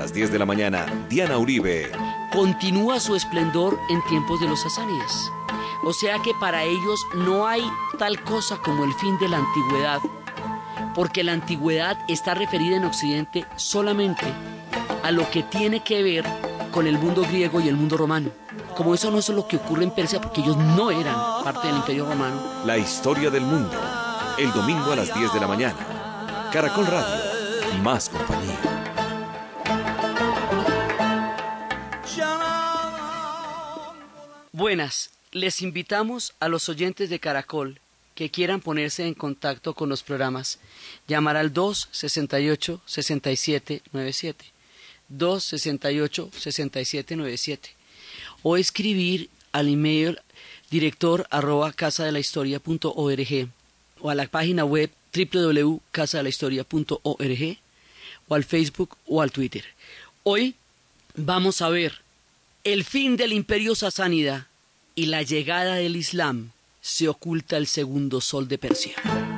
Las 10 de la mañana, Diana Uribe. Continúa su esplendor en tiempos de los sasánidas. O sea que para ellos no hay tal cosa como el fin de la antigüedad, porque la antigüedad está referida en Occidente solamente a lo que tiene que ver con el mundo griego y el mundo romano. Como eso no es lo que ocurre en Persia, porque ellos no eran parte del imperio romano. La historia del mundo. El domingo a las 10 de la mañana. Caracol Radio. Más compañía. Buenas, les invitamos a los oyentes de Caracol que quieran ponerse en contacto con los programas, llamar al 268-6797, 268-6797, o escribir al email director arroba casadelahistoria.org o a la página web www.casadelahistoria.org o al Facebook o al Twitter. Hoy vamos a ver el fin del imperio sasánida y la llegada del Islam se oculta el segundo sol de Persia.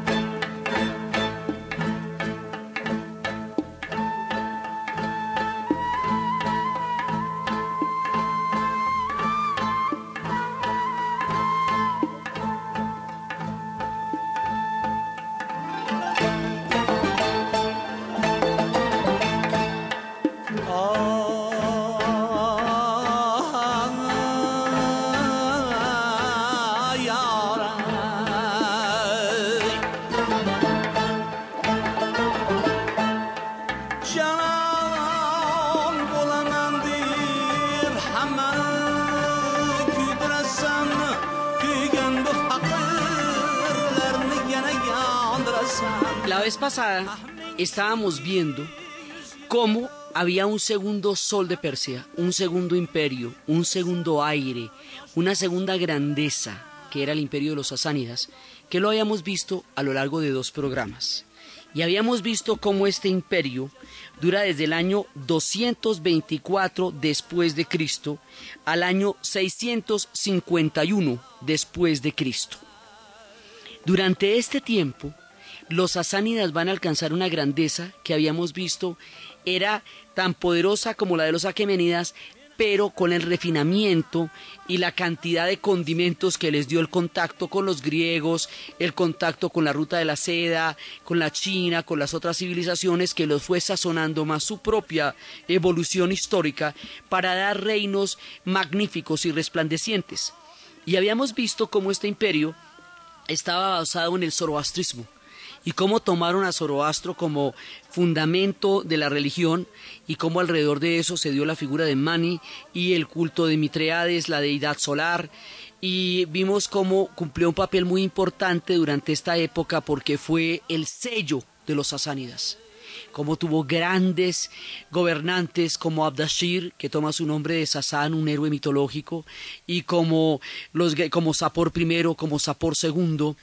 Vez pasada estábamos viendo cómo había un segundo sol de Persia, un segundo imperio, un segundo aire, una segunda grandeza, que era el imperio de los sasánidas, que lo habíamos visto a lo largo de dos programas. Y habíamos visto cómo este imperio dura desde el año 224 después de Cristo al año 651 después de Cristo. Durante este tiempo, los sasánidas van a alcanzar una grandeza que habíamos visto era tan poderosa como la de los aquemenidas, pero con el refinamiento y la cantidad de condimentos que les dio el contacto con los griegos, el contacto con la ruta de la seda, con la China, con las otras civilizaciones, que los fue sazonando más su propia evolución histórica para dar reinos magníficos y resplandecientes. Y habíamos visto cómo este imperio estaba basado en el zoroastrismo y cómo tomaron a Zoroastro como fundamento de la religión y cómo alrededor de eso se dio la figura de Mani y el culto de Mitreades, la deidad solar, y vimos cómo cumplió un papel muy importante durante esta época porque fue el sello de los sasánidas como tuvo grandes gobernantes como Abdashir, que toma su nombre de Sasán, un héroe mitológico, y como, los, como Sapor I, como Sapor II,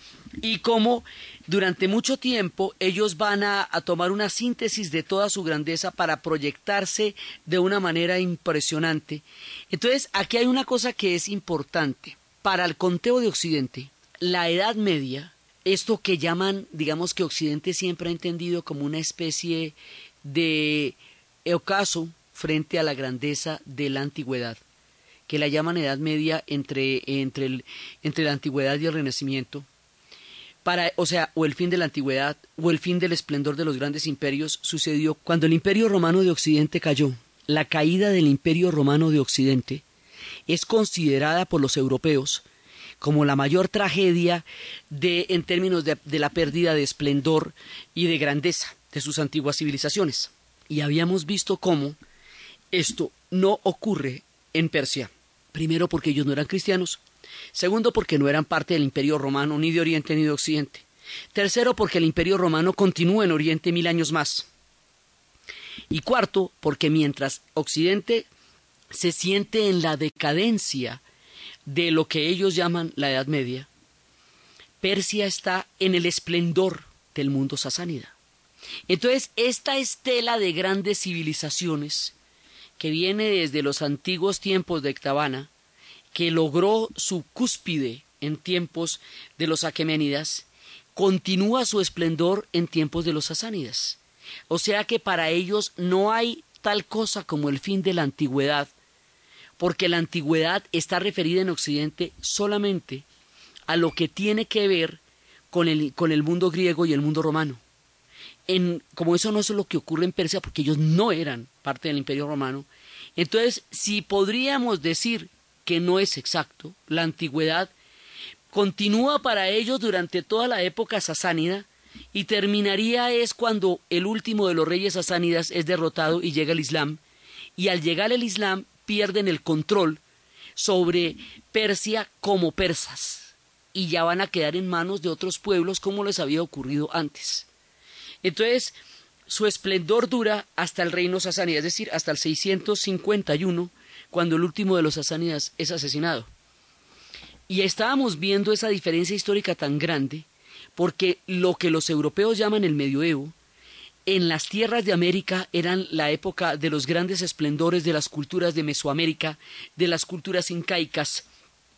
y como durante mucho tiempo ellos van a, a, tomar una síntesis de toda su grandeza para proyectarse de una manera impresionante. Entonces, aquí hay una cosa que es importante. Para el conteo de Occidente, la Edad Media esto que llaman, digamos que Occidente siempre ha entendido como una especie de ocaso frente a la grandeza de la antigüedad, que la llaman Edad Media entre, entre, el, entre la antigüedad y el Renacimiento, para, o sea, o el fin de la antigüedad o el fin del esplendor de los grandes imperios sucedió cuando el Imperio Romano de Occidente cayó. La caída del Imperio Romano de Occidente es considerada por los europeos como la mayor tragedia de, en términos de, de la pérdida de esplendor y de grandeza de sus antiguas civilizaciones. Y habíamos visto cómo esto no ocurre en Persia. Primero porque ellos no eran cristianos. Segundo porque no eran parte del imperio romano ni de Oriente ni de Occidente. Tercero porque el imperio romano continúa en Oriente mil años más. Y cuarto porque mientras Occidente se siente en la decadencia de lo que ellos llaman la Edad Media, Persia está en el esplendor del mundo sasánida. Entonces, esta estela de grandes civilizaciones que viene desde los antiguos tiempos de Ectabana, que logró su cúspide en tiempos de los aqueménidas, continúa su esplendor en tiempos de los sasánidas. O sea que para ellos no hay tal cosa como el fin de la antigüedad, porque la antigüedad está referida en Occidente solamente a lo que tiene que ver con el, con el mundo griego y el mundo romano. En, como eso no es lo que ocurre en Persia, porque ellos no eran parte del imperio romano, entonces si podríamos decir que no es exacto, la antigüedad continúa para ellos durante toda la época sasánida y terminaría es cuando el último de los reyes sasánidas es derrotado y llega el Islam, y al llegar el Islam pierden el control sobre Persia como persas y ya van a quedar en manos de otros pueblos como les había ocurrido antes. Entonces, su esplendor dura hasta el reino sasánida, es decir, hasta el 651, cuando el último de los sasánidas es asesinado. Y estábamos viendo esa diferencia histórica tan grande, porque lo que los europeos llaman el medioevo, en las tierras de América eran la época de los grandes esplendores de las culturas de Mesoamérica, de las culturas incaicas,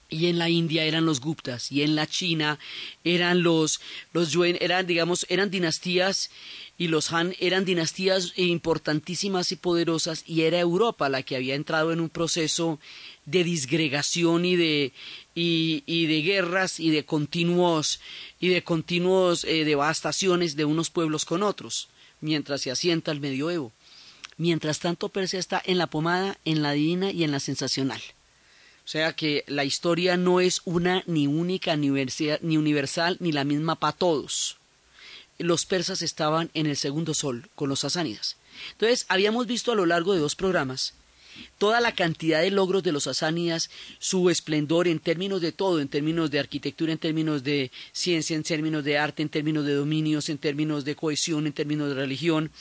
y en la India eran los Guptas, y en la China eran los, los Yuen, eran, digamos, eran dinastías, y los Han eran dinastías importantísimas y poderosas, y era Europa la que había entrado en un proceso de disgregación y de, y, de guerras y de continuos y de continuos eh, devastaciones de unos pueblos con otros, mientras se asienta el medioevo. Mientras tanto, Persia está en la pomada, en la divina y en la sensacional. O sea que la historia no es una ni única, ni universal, ni la misma para todos. Los persas estaban en el segundo sol con los sasánidas. Entonces, habíamos visto a lo largo de dos programas toda la cantidad de logros de los sasánidas, su esplendor en términos de todo, en términos de arquitectura, en términos de ciencia, en términos de arte, en términos de dominios, en términos de cohesión, en términos de religión,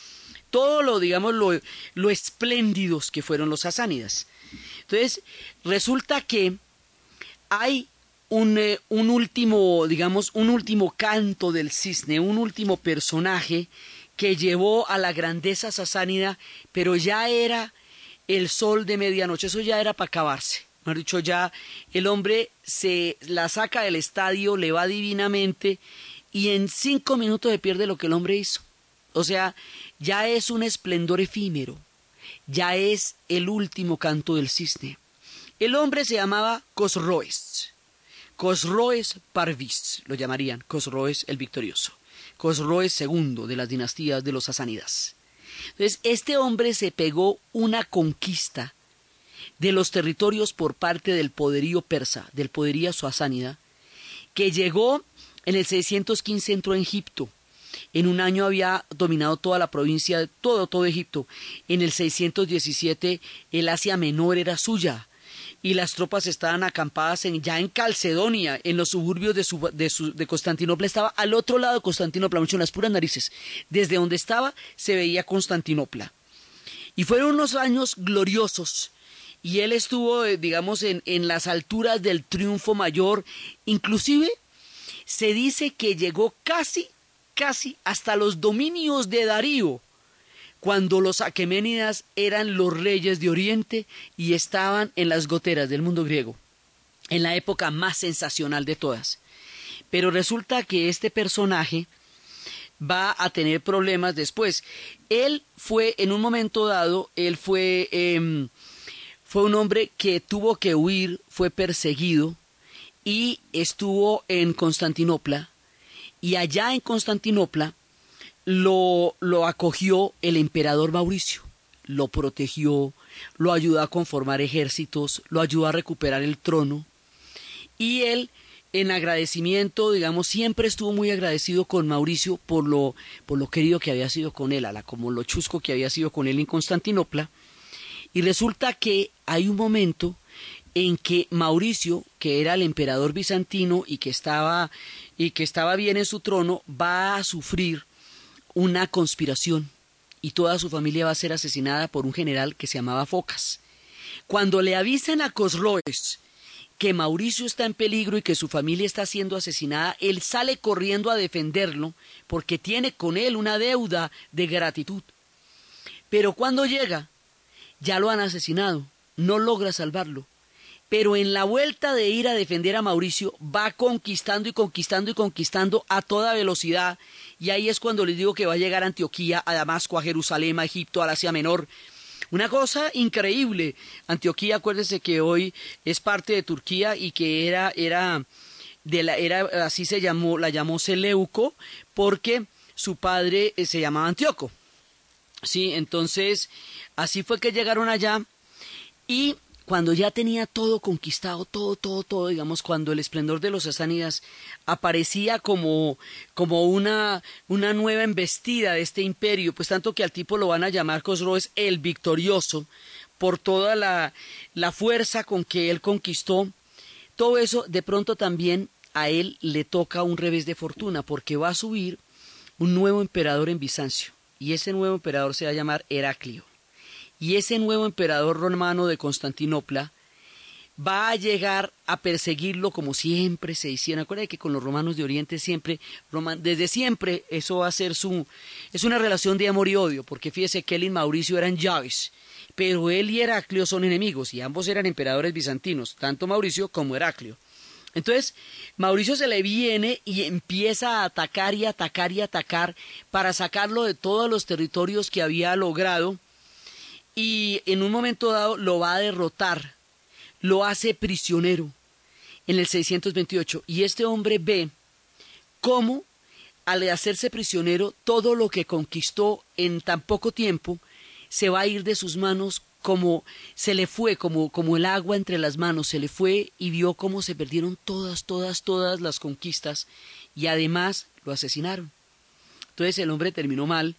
todo lo, digamos, lo, lo espléndidos que fueron los sasánidas. Entonces, resulta que hay un, eh, un, último, digamos, un último canto del cisne, un último personaje que llevó a la grandeza sasánida, pero ya era el sol de medianoche. Eso ya era para acabarse. Mejor dicho, ya el hombre se la saca del estadio, le va divinamente y en cinco minutos se pierde lo que el hombre hizo. O sea, ya es un esplendor efímero, ya es el último canto del cisne. El hombre se llamaba Cosroes, Cosroes Parvis, lo llamarían, Cosroes el victorioso, Cosroes II de las dinastías de los Sasánidas. Entonces, este hombre se pegó una conquista de los territorios por parte del poderío persa, del poderío suasánida, que llegó en el 615 entró en Egipto. En un año había dominado toda la provincia, todo, todo Egipto. En el 617 el Asia Menor era suya y las tropas estaban acampadas en, ya en Calcedonia, en los suburbios de, de, Constantinopla. Estaba al otro lado de Constantinopla, mucho en las puras narices. Desde donde estaba se veía Constantinopla. Y fueron unos años gloriosos. Y él estuvo, eh, digamos, en, en las alturas del triunfo mayor. Inclusive se dice que llegó casi, casi hasta los dominios de Darío cuando los aqueménidas eran los reyes de Oriente y estaban en las goteras del mundo griego, en la época más sensacional de todas. Pero resulta que este personaje va a tener problemas después. Él fue, en un momento dado, él fue, em, fue un hombre que tuvo que huir, fue perseguido y estuvo en Constantinopla. Y allá en Constantinopla lo, lo acogió el emperador Mauricio, lo protegió, lo ayudó a conformar ejércitos, lo ayudó a recuperar el trono y él en agradecimiento, digamos, siempre estuvo muy agradecido con Mauricio por lo, por lo querido que había sido con él, a la, como lo chusco que había sido con él en Constantinopla. Y resulta que hay un momento en que Mauricio, que era el emperador bizantino y que estaba, y que estaba bien en su trono, va a sufrir una conspiración y toda su familia va a ser asesinada por un general que se llamaba Focas. Cuando le avisan a Cosroes que Mauricio está en peligro y que su familia está siendo asesinada, él sale corriendo a defenderlo porque tiene con él una deuda de gratitud. Pero cuando llega, ya lo han asesinado, no logra salvarlo pero en la vuelta de ir a defender a Mauricio va conquistando y conquistando y conquistando a toda velocidad y ahí es cuando les digo que va a llegar Antioquía, a Damasco, a Jerusalén, a Egipto, al Asia Menor Una cosa increíble. Antioquía, acuérdese que hoy es parte de Turquía y que era, era, de la, era así se llamó, la llamó Seleuco, porque su padre eh, se llamaba Antíoco. Sí, entonces así fue que llegaron allá y cuando ya tenía todo conquistado, todo, todo, todo, digamos, cuando el esplendor de los sasánidas aparecía como, como una, una nueva embestida de este imperio, pues tanto que al tipo lo van a llamar Cosroes el victorioso, por toda la, la fuerza con que él conquistó, todo eso de pronto también a él le toca un revés de fortuna, porque va a subir un nuevo emperador en Bizancio, y ese nuevo emperador se va a llamar Heraclio y ese nuevo emperador romano de Constantinopla va a llegar a perseguirlo como siempre se hicieron. Acuérdense que con los romanos de Oriente siempre, desde siempre, eso va a ser su, es una relación de amor y odio, porque fíjese que él y Mauricio eran llaves, pero él y Heraclio son enemigos, y ambos eran emperadores bizantinos, tanto Mauricio como Heraclio. Entonces, Mauricio se le viene y empieza a atacar y atacar y atacar para sacarlo de todos los territorios que había logrado y en un momento dado lo va a derrotar, lo hace prisionero en el 628 y este hombre ve cómo al hacerse prisionero todo lo que conquistó en tan poco tiempo se va a ir de sus manos como se le fue, como, como el agua entre las manos, se le fue y vio cómo se perdieron todas, todas, todas las conquistas y además lo asesinaron. Entonces el hombre terminó mal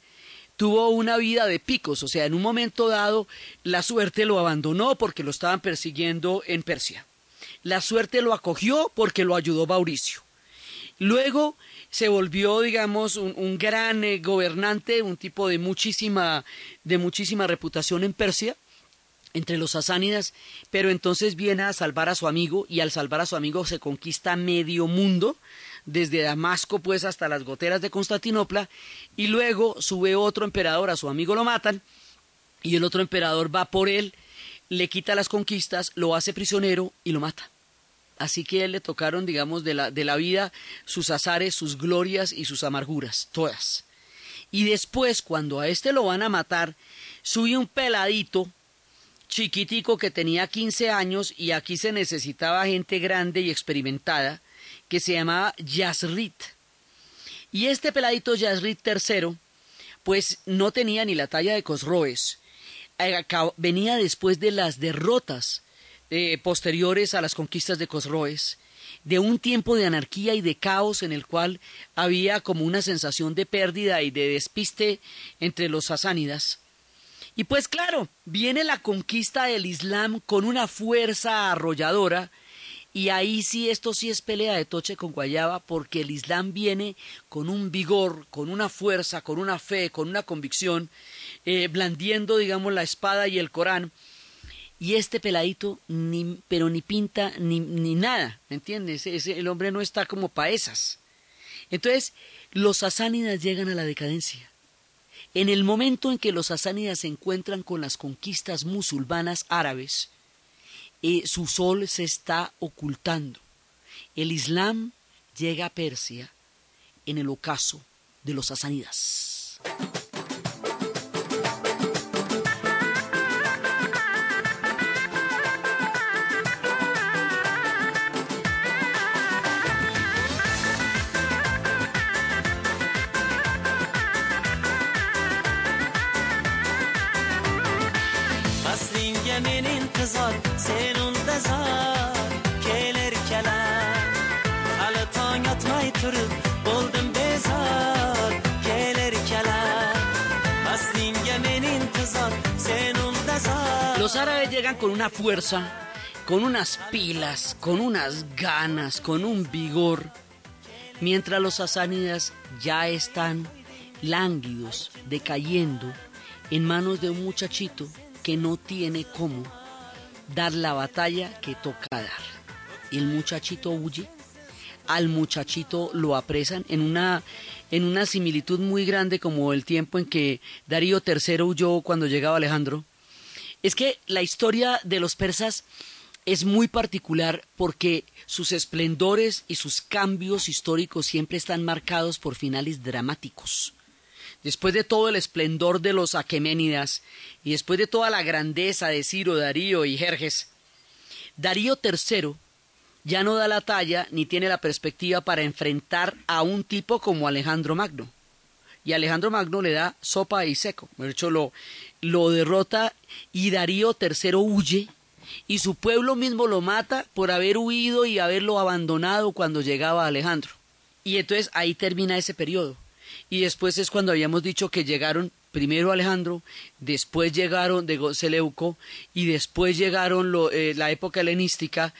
tuvo una vida de picos, o sea, en un momento dado la suerte lo abandonó porque lo estaban persiguiendo en Persia. La suerte lo acogió porque lo ayudó Mauricio. Luego se volvió, digamos, un, gran eh, gobernante, un tipo de muchísima, de muchísima reputación en Persia, entre los sasánidas, pero entonces viene a salvar a su amigo y al salvar a su amigo se conquista medio mundo, desde Damasco pues hasta las goteras de Constantinopla, y luego sube otro emperador, a su amigo lo matan, y el otro emperador va por él, le quita las conquistas, lo hace prisionero y lo mata. Así que a él le tocaron, digamos, de la, de la vida sus azares, sus glorias y sus amarguras, todas. Y después, cuando a este lo van a matar, sube un peladito, chiquitico que tenía 15 años y aquí se necesitaba gente grande y experimentada, que se llamaba Yazrit. Y este peladito Yazrit III, pues no tenía ni la talla de Cosroes. Eh, venía después de las derrotas eh, posteriores a las conquistas de Cosroes, de un tiempo de anarquía y de caos en el cual había como una sensación de pérdida y de despiste entre los sasánidas. Y pues claro, viene la conquista del Islam con una fuerza arrolladora y ahí sí, esto sí es pelea de toche con guayaba, porque el Islam viene con un vigor, con una fuerza, con una fe, con una convicción, eh, blandiendo, digamos, la espada y el Corán. Y este peladito, ni, pero ni pinta ni, ni nada, ¿me entiendes? El hombre no está como paesas. Entonces, los sasánidas llegan a la decadencia. En el momento en que los sasánidas se encuentran con las conquistas musulmanas árabes, su sol se está ocultando. El Islam llega a Persia en el ocaso de los sasánidas. Los árabes llegan con una fuerza, con unas pilas, con unas ganas, con un vigor, mientras los sasánidas ya están lánguidos, decayendo en manos de un muchachito que no tiene cómo dar la batalla que toca dar. El muchachito huye, al muchachito lo apresan en una, en una similitud muy grande como el tiempo en que Darío III huyó cuando llegaba Alejandro. Es que la historia de los persas es muy particular porque sus esplendores y sus cambios históricos siempre están marcados por finales dramáticos. después de todo el esplendor de los aqueménidas y después de toda la grandeza de Ciro, Darío y Jerjes, Darío III ya no da la talla ni tiene la perspectiva para enfrentar a un tipo como Alejandro Magno. Y Alejandro Magno le da sopa y seco. De hecho, lo, lo derrota y Darío III huye y su pueblo mismo lo mata por haber huido y haberlo abandonado cuando llegaba Alejandro. Y entonces ahí termina ese periodo. Y después es cuando habíamos dicho que llegaron primero Alejandro, después llegaron de Seleuco y después llegaron eh, la época helenística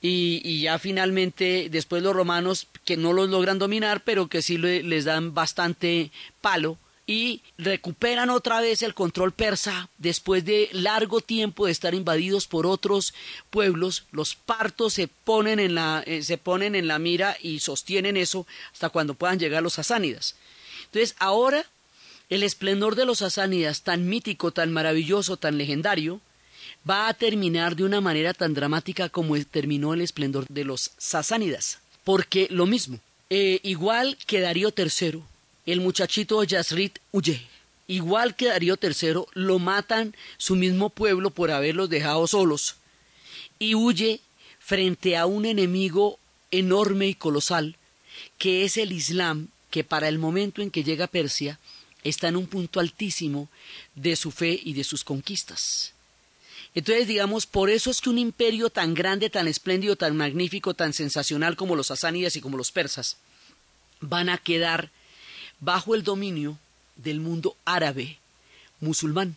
y, ya finalmente después los romanos que no los logran dominar pero que sí les dan bastante palo y recuperan otra vez el control persa después de largo tiempo de estar invadidos por otros pueblos. Los partos se ponen en la, eh, se ponen en la mira y sostienen eso hasta cuando puedan llegar los sasánidas. Entonces, ahora el esplendor de los sasánidas, tan mítico, tan maravilloso, tan legendario, va a terminar de una manera tan dramática como terminó el esplendor de los sasánidas. Porque lo mismo, eh, igual que Darío III, el muchachito Yasrit huye. Igual que Darío III, lo matan su mismo pueblo por haberlos dejado solos. Y huye frente a un enemigo enorme y colosal, que es el Islam, que para el momento en que llega a Persia está en un punto altísimo de su fe y de sus conquistas. Entonces, digamos, por eso es que un imperio tan grande, tan espléndido, tan magnífico, tan sensacional como los sasánidas y como los persas, van a quedar bajo el dominio del mundo árabe musulmán,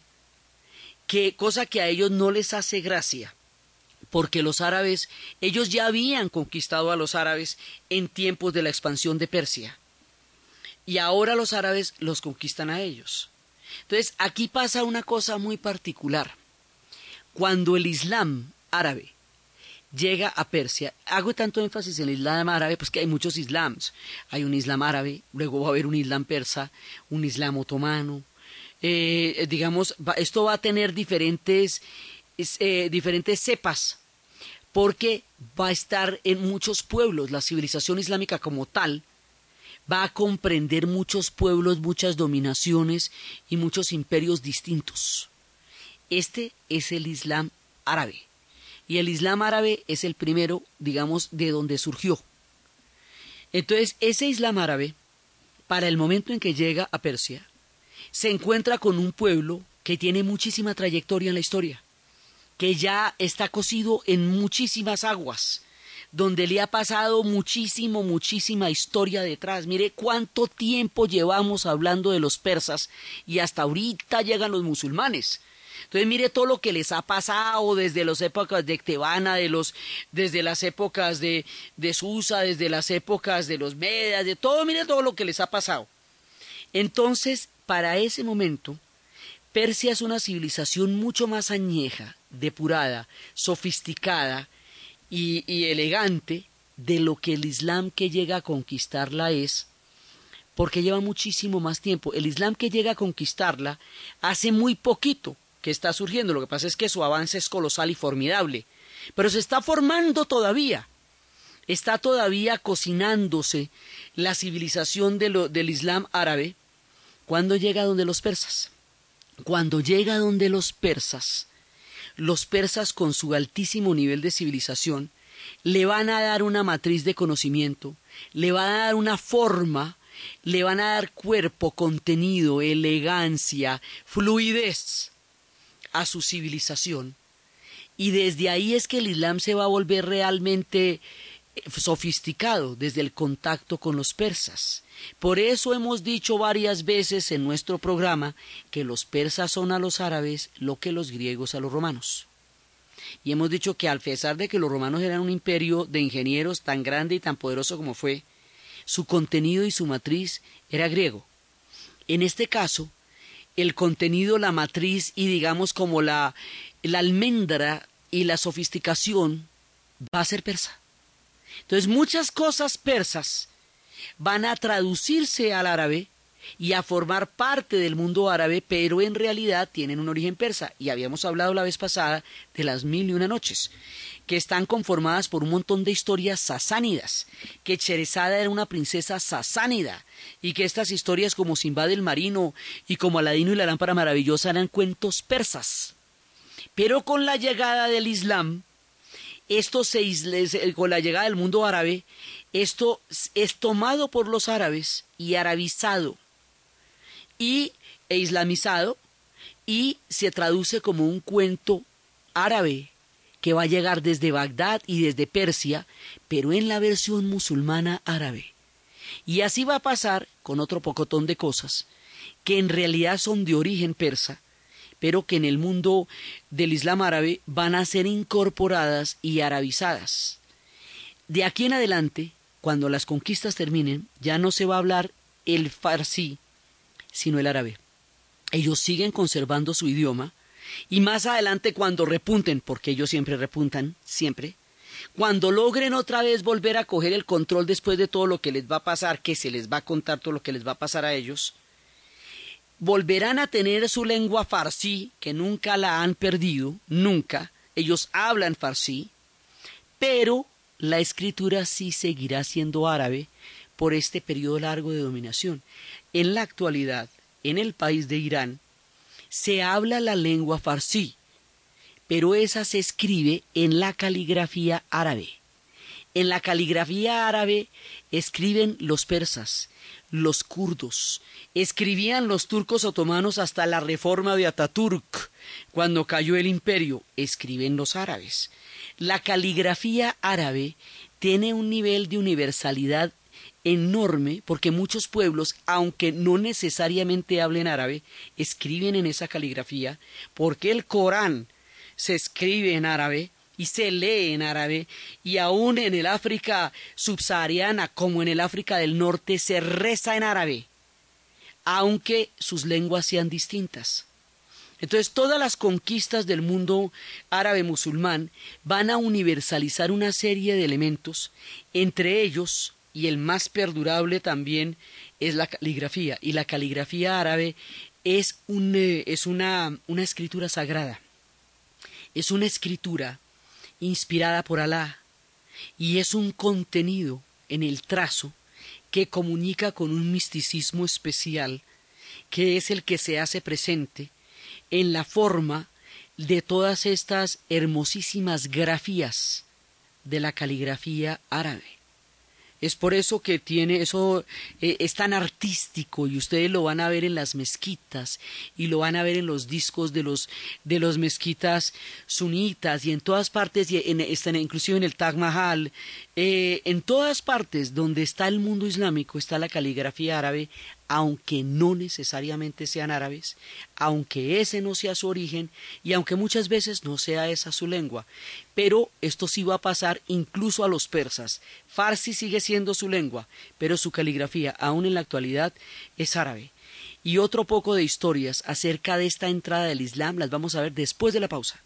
que cosa que a ellos no les hace gracia, porque los árabes, ellos ya habían conquistado a los árabes en tiempos de la expansión de Persia, y ahora los árabes los conquistan a ellos. Entonces, aquí pasa una cosa muy particular. Cuando el Islam árabe llega a Persia. Hago tanto énfasis en el Islam árabe, pues que hay muchos islams. Hay un Islam árabe, luego va a haber un Islam persa, un Islam otomano. Eh, digamos, esto va a tener diferentes, eh, diferentes cepas, porque va a estar en muchos pueblos. La civilización islámica como tal va a comprender muchos pueblos, muchas dominaciones y muchos imperios distintos. Este es el Islam árabe y el Islam árabe es el primero, digamos, de donde surgió. Entonces, ese Islam árabe, para el momento en que llega a Persia, se encuentra con un pueblo que tiene muchísima trayectoria en la historia, que ya está cocido en muchísimas aguas, donde le ha pasado muchísimo, muchísima historia detrás. Mire cuánto tiempo llevamos hablando de los persas y hasta ahorita llegan los musulmanes. Entonces mire todo lo que les ha pasado desde las épocas de Ectebana, de los, desde las épocas de, de Susa, desde las épocas de los Medas, de todo, mire todo lo que les ha pasado. Entonces, para ese momento, Persia es una civilización mucho más añeja, depurada, sofisticada y, y elegante de lo que el Islam que llega a conquistarla es, porque lleva muchísimo más tiempo. El Islam que llega a conquistarla hace muy poquito, que está surgiendo. Lo que pasa es que su avance es colosal y formidable. Pero se está formando todavía. Está todavía cocinándose la civilización del Islam árabe cuando llega donde los persas. Cuando llega donde los persas, los persas con su altísimo nivel de civilización le van a dar una matriz de conocimiento, le van a dar una forma, le van a dar cuerpo, contenido, elegancia, fluidez a su civilización. Y desde ahí es que el Islam se va a volver realmente eh, sofisticado desde el contacto con los persas. Por eso hemos dicho varias veces en nuestro programa que los persas son a los árabes lo que los griegos a los romanos. Y hemos dicho que al pesar de que los romanos eran un imperio de ingenieros tan grande y tan poderoso como fue, su contenido y su matriz era griego. En este caso, el contenido, la matriz y digamos como la, la almendra y la sofisticación va a ser persa. Entonces muchas cosas persas van a traducirse al árabe y a formar parte del mundo árabe, pero en realidad tienen un origen persa. Y habíamos hablado la vez pasada de las mil y una noches, que están conformadas por un montón de historias sasánidas, que Cherezada era una princesa sasánida, y que estas historias como Simbad el Marino y como Aladino y la Lámpara Maravillosa eran cuentos persas. Pero con la llegada del Islam, esto se, con la llegada del mundo árabe, esto es tomado por los árabes y arabizado y, e islamizado y se traduce como un cuento árabe que va a llegar desde Bagdad y desde Persia, pero en la versión musulmana árabe. Y así va a pasar con otro pocotón de cosas que en realidad son de origen persa, pero que en el mundo del Islam árabe van a ser incorporadas y arabizadas. De aquí en adelante, cuando las conquistas terminen, ya no se va a hablar el farsi, sino el árabe. Ellos siguen conservando su idioma y más adelante cuando repunten, porque ellos siempre repuntan, siempre, cuando logren otra vez volver a coger el control después de todo lo que les va a pasar, que se les va a contar todo lo que les va a pasar a ellos, volverán a tener su lengua farsi, que nunca la han perdido, nunca. Ellos hablan farsi, pero la escritura sí seguirá siendo árabe por este periodo largo de dominación. En la actualidad, en el país de Irán, se habla la lengua farsi, pero esa se escribe en la caligrafía árabe. En la caligrafía árabe escriben los persas, los kurdos, escribían los turcos otomanos hasta la reforma de Ataturk, cuando cayó el imperio, escriben los árabes. La caligrafía árabe tiene un nivel de universalidad enorme porque muchos pueblos, aunque no necesariamente hablen árabe, escriben en esa caligrafía, porque el Corán se escribe en árabe, y se lee en árabe y aún en el África subsahariana como en el África del Norte se reza en árabe, aunque sus lenguas sean distintas. Entonces todas las conquistas del mundo árabe musulmán van a universalizar una serie de elementos, entre ellos, y el más perdurable también, es la caligrafía. Y la caligrafía árabe es, un, eh, es una, una escritura sagrada. Es una escritura inspirada por Alá y es un contenido en el trazo que comunica con un misticismo especial que es el que se hace presente en la forma de todas estas hermosísimas grafías de la caligrafía árabe. Es por eso que tiene eso eh, es tan artístico y ustedes lo van a ver en las mezquitas y lo van a ver en los discos de los de los mezquitas sunitas y en todas partes y en, inclusive en el Taj Mahal eh, en todas partes donde está el mundo islámico está la caligrafía árabe aunque no necesariamente sean árabes, aunque ese no sea su origen y aunque muchas veces no sea esa su lengua. Pero esto sí va a pasar incluso a los persas. Farsi sigue siendo su lengua, pero su caligrafía, aún en la actualidad, es árabe. Y otro poco de historias acerca de esta entrada del Islam las vamos a ver después de la pausa.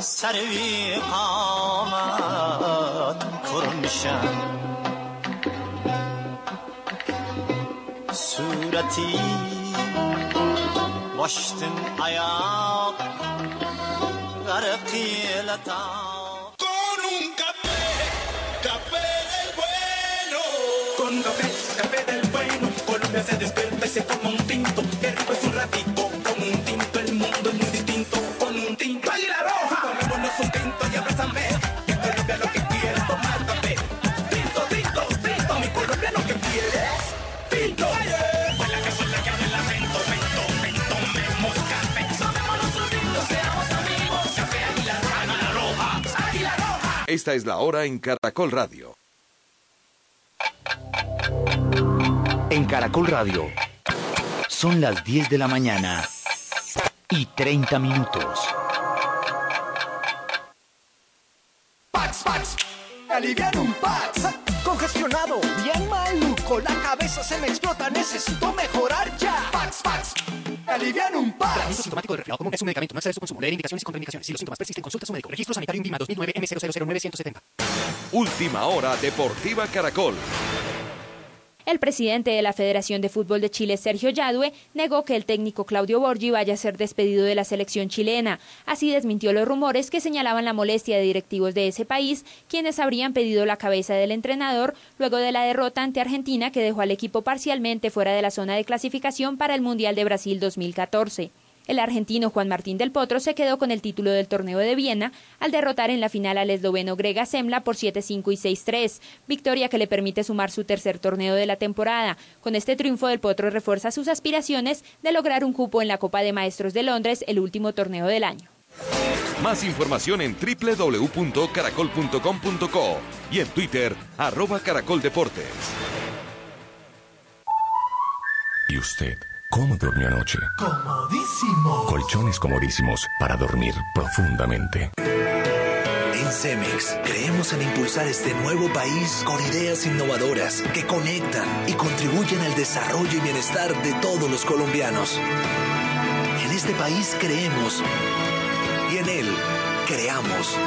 سروی قامت kurmuşam Sureti baştın ayak Garip Con un café, café del bueno Con café, café del bueno Colombia se despierta y se toma un tinto Esta es la hora en Caracol Radio. En Caracol Radio. Son las 10 de la mañana y 30 minutos. Pax, Pax, alivian un Pax. Congestionado, bien maluco, la cabeza se me explota, necesito mejorar ya. Pax, Pax, alivian un Pax. Tratamiento sintomático de resfriado común es un medicamento. No excede su consumo. Leer indicaciones y contraindicaciones. Si los síntomas persisten, consulta a su médico. Registro sanitario INVIMA 2009 M000970. Última hora Deportiva Caracol. El presidente de la Federación de Fútbol de Chile, Sergio Yadue, negó que el técnico Claudio Borgi vaya a ser despedido de la selección chilena. Así desmintió los rumores que señalaban la molestia de directivos de ese país, quienes habrían pedido la cabeza del entrenador luego de la derrota ante Argentina que dejó al equipo parcialmente fuera de la zona de clasificación para el Mundial de Brasil 2014. El argentino Juan Martín del Potro se quedó con el título del torneo de Viena al derrotar en la final al esloveno Grega Semla por 7-5 y 6-3, victoria que le permite sumar su tercer torneo de la temporada. Con este triunfo del Potro refuerza sus aspiraciones de lograr un cupo en la Copa de Maestros de Londres, el último torneo del año. Más información en www.caracol.com.co y en Twitter, arroba caracoldeportes. ¿Y usted? ¿Cómo durmió anoche? Comodísimo. Colchones comodísimos para dormir profundamente. En Cemex creemos en impulsar este nuevo país con ideas innovadoras que conectan y contribuyen al desarrollo y bienestar de todos los colombianos. En este país creemos y en él creamos.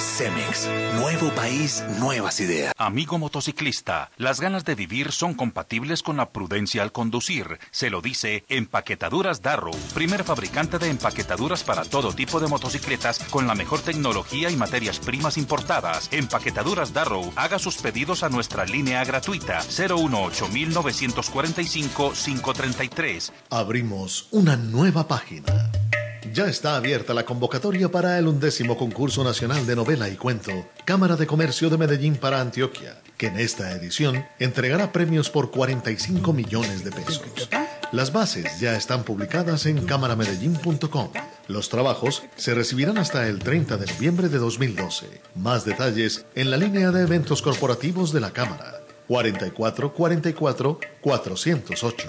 Cemex, nuevo país, nuevas ideas. Amigo motociclista, las ganas de vivir son compatibles con la prudencia al conducir. Se lo dice Empaquetaduras Darrow, primer fabricante de empaquetaduras para todo tipo de motocicletas con la mejor tecnología y materias primas importadas. Empaquetaduras Darrow, haga sus pedidos a nuestra línea gratuita 018-945-533. Abrimos una nueva página. Ya está abierta la convocatoria para el undécimo concurso nacional de novela y cuento Cámara de Comercio de Medellín para Antioquia, que en esta edición entregará premios por 45 millones de pesos. Las bases ya están publicadas en cámaramedellín.com. Los trabajos se recibirán hasta el 30 de noviembre de 2012. Más detalles en la línea de eventos corporativos de la Cámara. 44 44 408.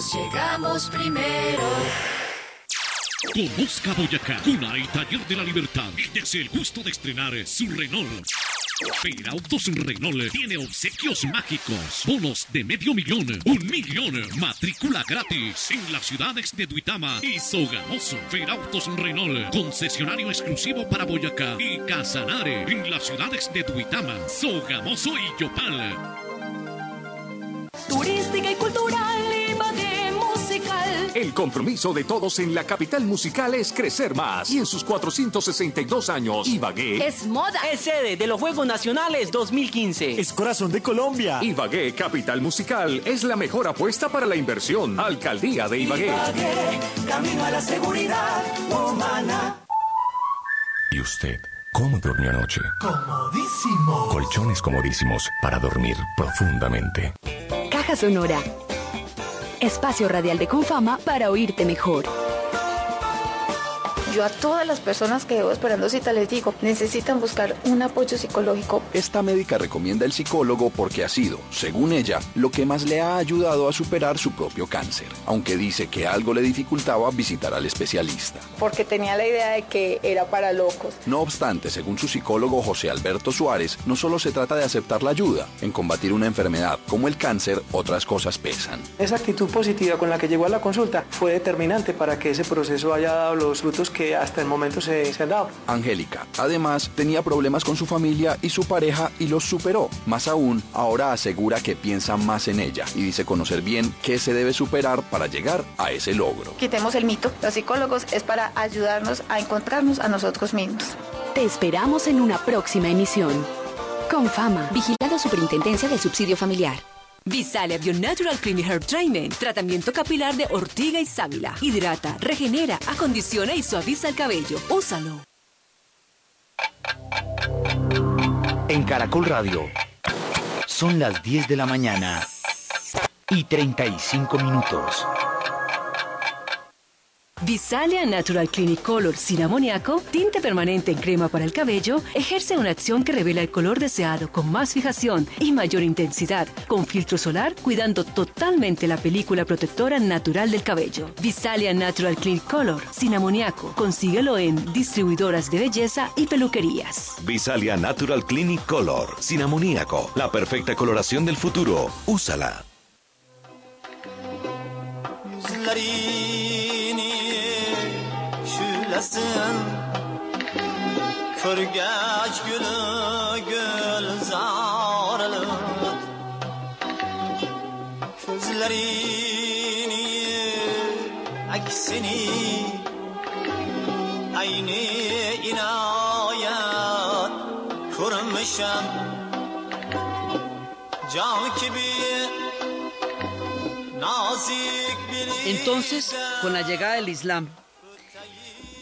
llegamos primero. Conozca Boyacá, cuna y taller de la libertad. Y desde el gusto de estrenar su Renault. Perautos Renault tiene obsequios mágicos, bonos de medio millón, un millón, matrícula gratis en las ciudades de Duitama y Sogamoso. Perautos Renault, concesionario exclusivo para Boyacá y Casanare en las ciudades de Duitama, Sogamoso y Yopal. Turística y cultural. El compromiso de todos en la capital musical es crecer más. Y en sus 462 años, Ibagué Es moda. Es sede de los Juegos Nacionales 2015. es corazón de Colombia. Ibagué, capital musical, es la mejor apuesta para la inversión. Alcaldía de Ibagué. Ibagué, camino a la seguridad humana. ¿Y usted? ¿Cómo durmió anoche? Comodísimo. Colchones comodísimos para dormir profundamente. Caja Sonora. Espacio radial de Confama para oírte mejor. Yo a todas las personas que veo esperando cita les digo, necesitan buscar un apoyo psicológico. Esta médica recomienda el psicólogo porque ha sido, según ella, lo que más le ha ayudado a superar su propio cáncer, aunque dice que algo le dificultaba visitar al especialista. Porque tenía la idea de que era para locos. No obstante, según su psicólogo José Alberto Suárez, no solo se trata de aceptar la ayuda, en combatir una enfermedad como el cáncer, otras cosas pesan. Esa actitud positiva con la que llegó a la consulta fue determinante para que ese proceso haya dado los frutos que hasta el momento se, se han dado. Angélica, además, tenía problemas con su familia y su pareja y los superó. Más aún, ahora asegura que piensa más en ella y dice conocer bien qué se debe superar para llegar a ese logro. Quitemos el mito. Los psicólogos es para ayudarnos a encontrarnos a nosotros mismos. Te esperamos en una próxima emisión. Con fama, vigilado Superintendencia del Subsidio Familiar. Visalia Bio Natural Clean Hair Treatment. Tratamiento capilar de ortiga y sábila. Hidrata, regenera, acondiciona y suaviza el cabello. Úsalo. En Caracol Radio. Son las 10 de la mañana y 35 minutos. Visalia Natural Clinic Color sin amoníaco, tinte permanente en crema para el cabello, ejerce una acción que revela el color deseado con más fijación y mayor intensidad, con filtro solar, cuidando totalmente la película protectora natural del cabello. Visalia Natural Clinic Color sin amoníaco, consíguelo en distribuidoras de belleza y peluquerías. Visalia Natural Clinic Color, sin amoníaco, la perfecta coloración del futuro. Úsala. Entonces, con la llegada del Islam,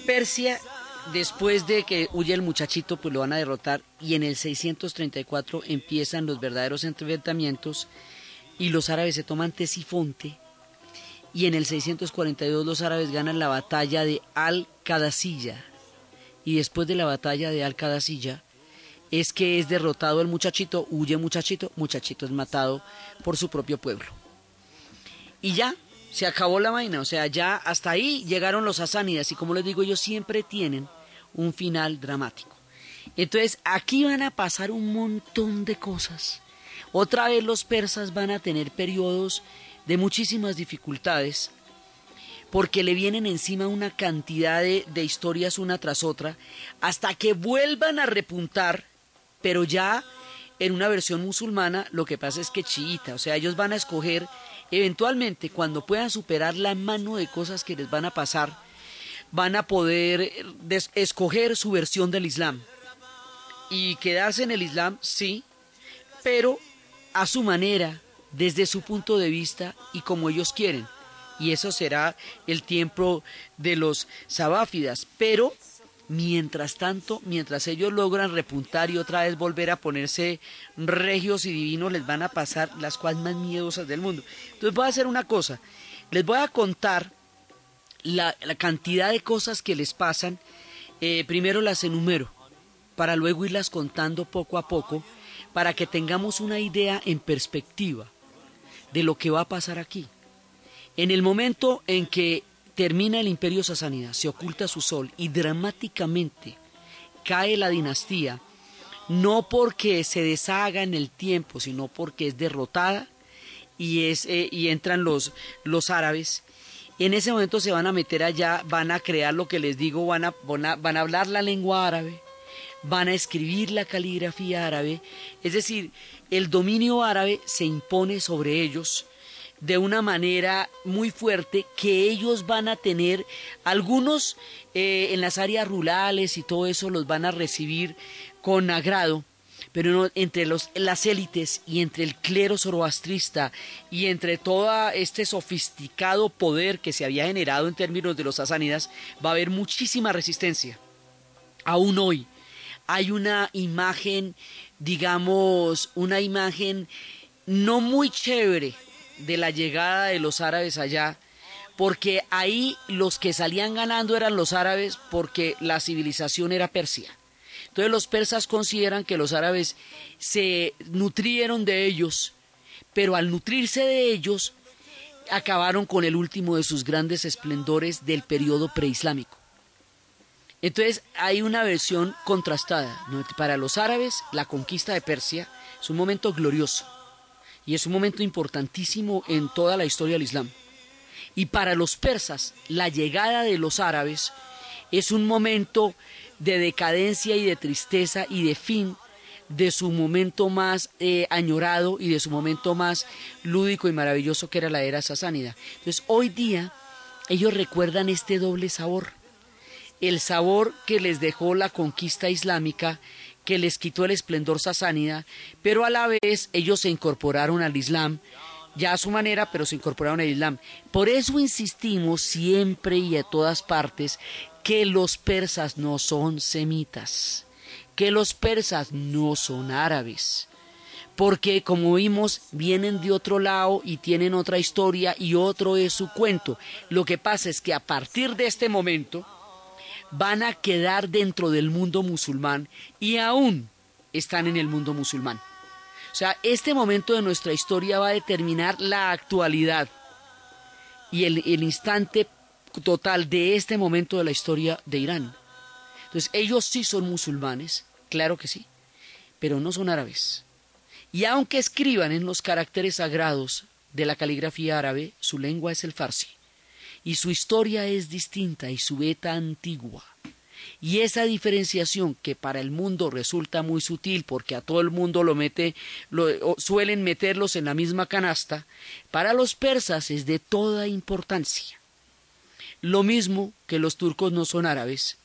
Persia, después de que huye el muchachito, pues lo van a derrotar y en el 634 empiezan los verdaderos enfrentamientos y los árabes se toman Tesifonte y en el 642 los árabes ganan la batalla de Al-Qadasilla y después de la batalla de Al-Qadasilla es que es derrotado el muchachito, huye muchachito, muchachito es matado por su propio pueblo. Y ya, se acabó la vaina, o sea, ya hasta ahí llegaron los asánidas y como les digo, ellos siempre tienen un final dramático. Entonces, aquí van a pasar un montón de cosas. Otra vez los persas van a tener periodos de muchísimas dificultades porque le vienen encima una cantidad de, historias una tras otra hasta que vuelvan a repuntar, pero ya en una versión musulmana lo que pasa es que chiita, o sea, ellos van a escoger eventualmente cuando puedan superar la mano de cosas que les van a pasar, van a poder eh, escoger su versión del Islam. Y quedarse en el Islam, sí, pero a su manera, desde su punto de vista y como ellos quieren. Y eso será el tiempo de los sabáfidas. Pero, mientras tanto, mientras ellos logran repuntar y otra vez volver a ponerse regios y divinos, les van a pasar las cosas más miedosas del mundo. Entonces voy a hacer una cosa. Les voy a contar la, cantidad de cosas que les pasan. Eh, primero las enumero, para luego irlas contando poco a poco, para que tengamos una idea en perspectiva de lo que va a pasar aquí. En el momento en que termina el imperio sasánida, se oculta su sol y dramáticamente cae la dinastía, no porque se deshaga en el tiempo, sino porque es derrotada y, es, eh, y entran los, los árabes. En ese momento se van a meter allá, van a crear lo que les digo, van a, van a, van a hablar la lengua árabe, van a escribir la caligrafía árabe, es decir, el dominio árabe se impone sobre ellos de una manera muy fuerte que ellos van a tener, algunos eh, en las áreas rurales y todo eso los van a recibir con agrado, pero no, entre los, las élites y entre el clero zoroastrista y entre todo este sofisticado poder que se había generado en términos de los sasánidas, va a haber muchísima resistencia. Aún hoy hay una imagen, digamos, una imagen no muy chévere de la llegada de los árabes allá, porque ahí los que salían ganando eran los árabes porque la civilización era Persia. Entonces los persas consideran que los árabes se nutrieron de ellos, pero al nutrirse de ellos acabaron con el último de sus grandes esplendores del periodo preislámico. Entonces hay una versión contrastada. ¿no? Para los árabes la conquista de Persia es un momento glorioso y es un momento importantísimo en toda la historia del Islam. Y para los persas la llegada de los árabes es un momento de decadencia y de tristeza y de fin de su momento más eh, añorado y de su momento más lúdico y maravilloso que era la era sasánida. Entonces hoy día ellos recuerdan este doble sabor, el sabor que les dejó la conquista islámica, que les quitó el esplendor sasánida, pero a la vez ellos se incorporaron al Islam, ya a su manera, pero se incorporaron al Islam. Por eso insistimos siempre y a todas partes que los persas no son semitas, que los persas no son árabes porque como vimos vienen de otro lado y tienen otra historia y otro es su cuento. Lo que pasa es que a partir de este momento van a quedar dentro del mundo musulmán y aún están en el mundo musulmán. O sea, este momento de nuestra historia va a determinar la actualidad y el, el instante total de este momento de la historia de Irán. Entonces, ellos sí son musulmanes, claro que sí, pero no son árabes. Y aunque escriban en los caracteres sagrados de la caligrafía árabe, su lengua es el farsi. Y su historia es distinta y su beta antigua. Y esa diferenciación que para el mundo resulta muy sutil porque a todo el mundo lo mete, lo, suelen meterlos en la misma canasta, para los persas es de toda importancia. Lo mismo que los turcos no son árabes,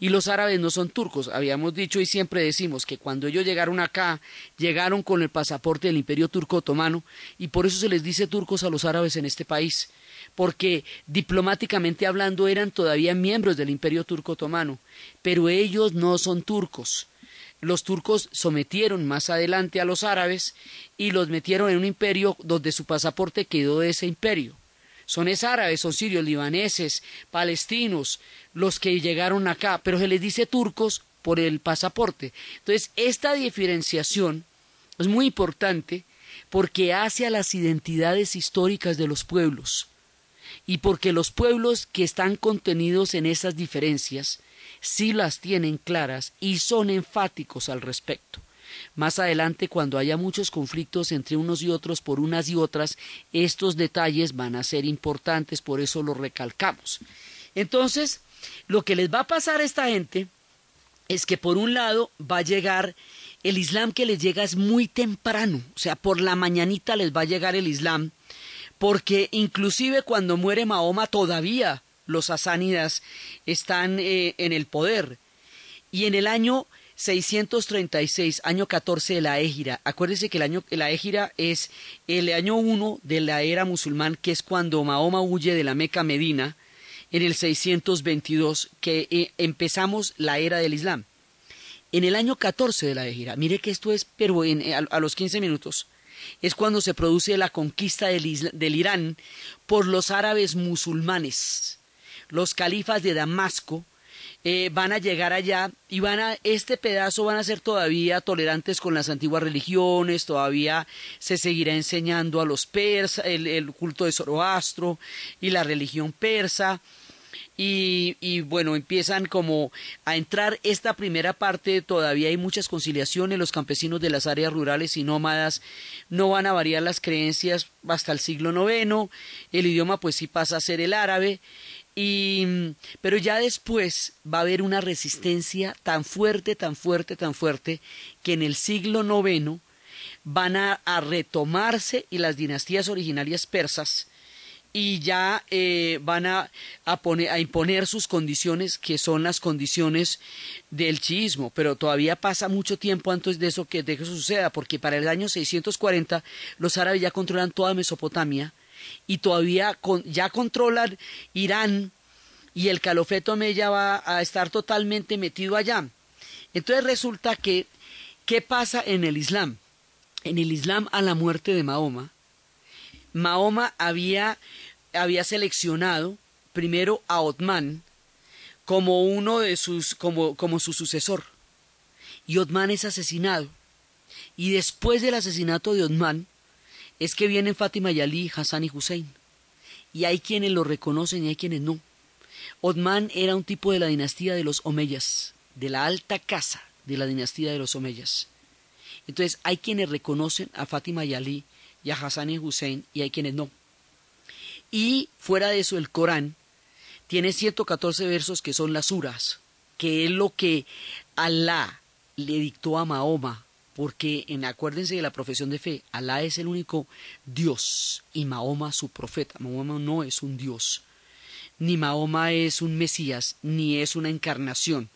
y los árabes no son turcos. Habíamos dicho y siempre decimos que cuando ellos llegaron acá, llegaron con el pasaporte del Imperio Turco Otomano y por eso se les dice turcos a los árabes en este país, porque diplomáticamente hablando eran todavía miembros del Imperio Turco Otomano, pero ellos no son turcos. Los turcos sometieron más adelante a los árabes y los metieron en un imperio donde su pasaporte quedó de ese imperio son es árabes, son sirios, libaneses, palestinos, los que llegaron acá, pero se les dice turcos por el pasaporte. Entonces, esta diferenciación es muy importante porque hace a las identidades históricas de los pueblos y porque los pueblos que están contenidos en esas diferencias sí las tienen claras y son enfáticos al respecto. Más adelante, cuando haya muchos conflictos entre unos y otros por unas y otras, estos detalles van a ser importantes, por eso los recalcamos. Entonces, lo que les va a pasar a esta gente es que por un lado va a llegar el Islam que les llega es muy temprano, o sea, por la mañanita les va a llegar el Islam, porque inclusive cuando muere Mahoma todavía los asánidas están eh, en el poder. Y en el año 636, año 14 de la Égira. Acuérdense que el año, la Égira es el año 1 de la era musulmán, que es cuando Mahoma huye de la Meca Medina, en el 622, que eh, empezamos la era del Islam. En el año 14 de la Égira, mire que esto es, pero a, a, los 15 minutos, es cuando se produce la conquista del, del Irán por los árabes musulmanes. Los califas de Damasco, eh, van a llegar allá y van a, este pedazo van a ser todavía tolerantes con las antiguas religiones, todavía se seguirá enseñando a los persas, el culto de Zoroastro y la religión persa. Y, y, bueno, empiezan como a entrar esta primera parte, todavía hay muchas conciliaciones, los campesinos de las áreas rurales y nómadas no van a variar las creencias hasta el siglo IX, el idioma pues sí pasa a ser el árabe, y, pero ya después va a haber una resistencia tan fuerte, tan fuerte, tan fuerte, que en el siglo IX van a, a retomarse y las dinastías originarias persas y ya eh, van a, a, poner, a, imponer sus condiciones, que son las condiciones del chiismo, pero todavía pasa mucho tiempo antes de eso que, de eso suceda, porque para el año 640 los árabes ya controlan toda Mesopotamia, y todavía con, ya controlan Irán y el calofeto Omeya va a estar totalmente metido allá. Entonces resulta que, ¿qué pasa en el Islam? En el Islam a la muerte de Mahoma, Mahoma había, había seleccionado primero a Otman como uno de sus, como, como su sucesor. Y Otman es asesinado. Y después del asesinato de Otman, es que vienen Fátima y Ali, Hassan y Hussein. Y hay quienes lo reconocen y hay quienes no. Otman era un tipo de la dinastía de los Omeyas, de la alta casa de la dinastía de los Omeyas. Entonces hay quienes reconocen a Fátima y Ali y a Hassan y Hussein y hay quienes no. Y fuera de eso el Corán tiene 114 versos que son las suras, que es lo que Alá le dictó a Mahoma porque en, acuérdense de la profesión de fe, Alá es el único Dios y Mahoma su profeta. Mahoma no es un Dios, ni Mahoma es un Mesías, ni es una encarnación.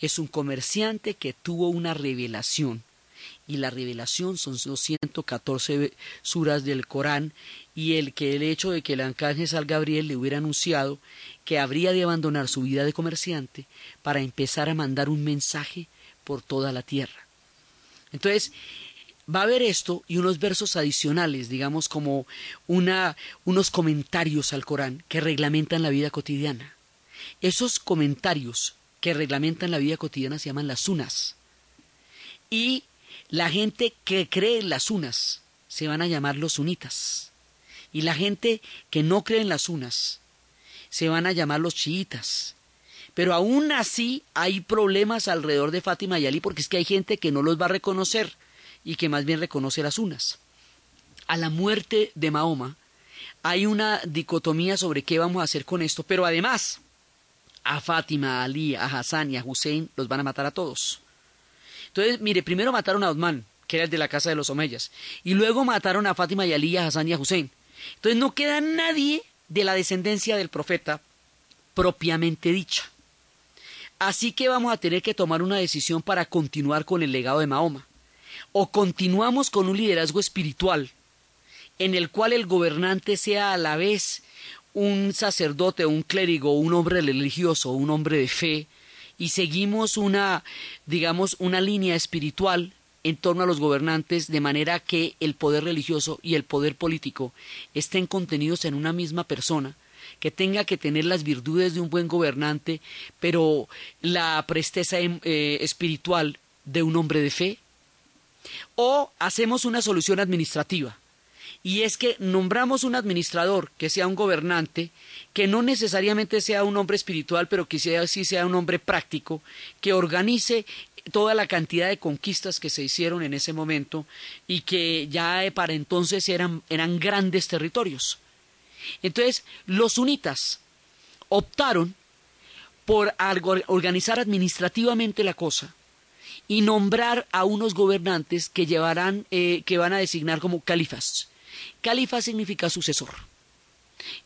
es un comerciante que tuvo una revelación. Y la revelación son los 114 suras del Corán y el que el hecho de que el arcángel San Gabriel le hubiera anunciado que habría de abandonar su vida de comerciante para empezar a mandar un mensaje por toda la tierra. Entonces, va a haber esto y unos versos adicionales, digamos como una, unos comentarios al Corán que reglamentan la vida cotidiana. Esos comentarios que reglamentan la vida cotidiana se llaman las sunas. Y la gente que cree en las sunas se van a llamar los sunitas. Y la gente que no cree en las sunas se van a llamar los chiitas. Pero aún así hay problemas alrededor de Fátima y Ali porque es que hay gente que no los va a reconocer y que más bien reconoce las unas. A la muerte de Mahoma hay una dicotomía sobre qué vamos a hacer con esto, pero además a Fátima, a Ali, a Hassan y a Hussein los van a matar a todos. Entonces, mire, primero mataron a Uthman, que era el de la casa de los Omeyas, y luego mataron a Fátima y Ali, a Hassan y a Hussein. Entonces no queda nadie de la descendencia del profeta propiamente dicha. Así que vamos a tener que tomar una decisión para continuar con el legado de Mahoma. O continuamos con un liderazgo espiritual en el cual el gobernante sea a la vez un sacerdote, un clérigo, un hombre religioso, un hombre de fe, y seguimos una, digamos, una línea espiritual en torno a los gobernantes de manera que el poder religioso y el poder político estén contenidos en una misma persona, que tenga que tener las virtudes de un buen gobernante, pero la presteza eh, espiritual de un hombre de fe? ¿O hacemos una solución administrativa? Y es que nombramos un administrador que sea un gobernante, que no necesariamente sea un hombre espiritual, pero que sea, sí sea un hombre práctico, que organice toda la cantidad de conquistas que se hicieron en ese momento y que ya para entonces eran, eran grandes territorios. Entonces, los sunitas optaron por organizar administrativamente la cosa y nombrar a unos gobernantes que llevarán, eh, que van a designar como califas. Califa significa sucesor.